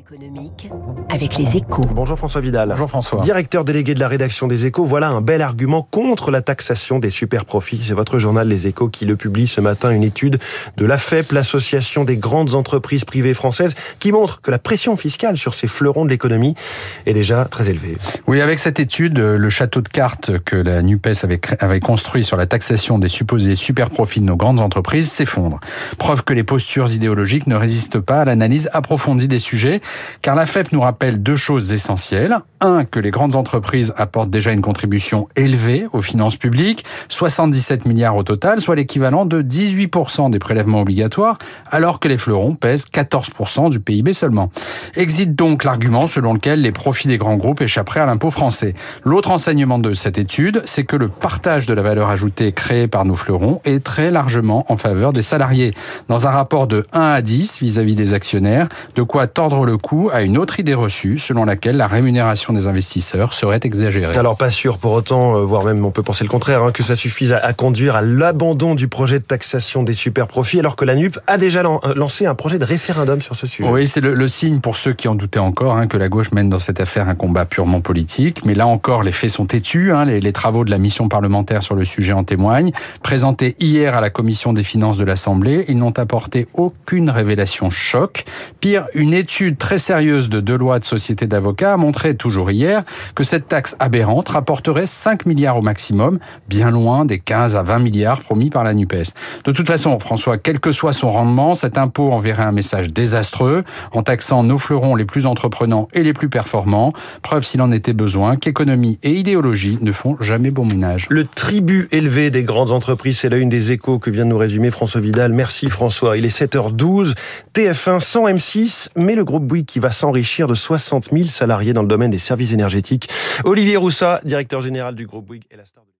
économique avec les échos. Bonjour François Vidal. Bonjour François. Directeur délégué de la rédaction des échos, voilà un bel argument contre la taxation des super profits. C'est votre journal Les échos qui le publie ce matin, une étude de l'AFEP, l'association des grandes entreprises privées françaises, qui montre que la pression fiscale sur ces fleurons de l'économie est déjà très élevée. Oui, avec cette étude, le château de cartes que la NUPES avait, avait construit sur la taxation des supposés super profits de nos grandes entreprises s'effondre. Preuve que les postures idéologiques ne résistent pas à l'analyse approfondie des sujets, car la FEP nous rappelle deux choses essentielles. Un, que les grandes entreprises apportent déjà une contribution élevée aux finances publiques, 77 milliards au total, soit l'équivalent de 18% des prélèvements obligatoires, alors que les fleurons pèsent 14% du PIB seulement. Existe donc l'argument selon lequel les profits des grands groupes échapperaient à l'impôt français. L'autre enseignement de cette étude, c'est que le partage de la valeur ajoutée créée par nos fleurons est très largement en faveur des salariés. Dans un rapport de 1 à 10 vis-à-vis des actionnaires, de quoi tordre le cou à une autre idée reçue selon laquelle la rémunération des investisseurs serait exagérée. Alors pas sûr pour autant, euh, voire même on peut penser le contraire, hein, que ça suffise à, à conduire à l'abandon du projet de taxation des super profits, alors que la NUP a déjà euh, lancé un projet de référendum sur ce sujet. Oui, c'est le, le signe pour ceux qui en doutaient encore hein, que la gauche mène dans cette affaire un combat purement politique. Mais là encore, les faits sont têtus. Hein, les, les travaux de la mission parlementaire sur le sujet en témoignent. Présentés hier à la commission des finances de l'Assemblée, ils n'ont apporté aucune révélation choc. Pire, une étude très sérieuse de Deloitte Société d'avocats a montré toujours hier que cette taxe aberrante rapporterait 5 milliards au maximum, bien loin des 15 à 20 milliards promis par la NUPES. De toute façon, François, quel que soit son rendement, cet impôt enverrait un message désastreux en taxant nos fleurons les plus entreprenants et les plus performants. Preuve s'il en était besoin qu'économie et idéologie ne font jamais bon ménage. Le tribut élevé des grandes entreprises, c'est la une des échos que vient de nous résumer François Vidal. Merci François. Il est 7h12, TF1 sans M6, mais le groupe Qui va s'enrichir de 60 000 salariés dans le domaine des services énergétiques. Olivier Roussat, directeur général du groupe Bouygues, est la star de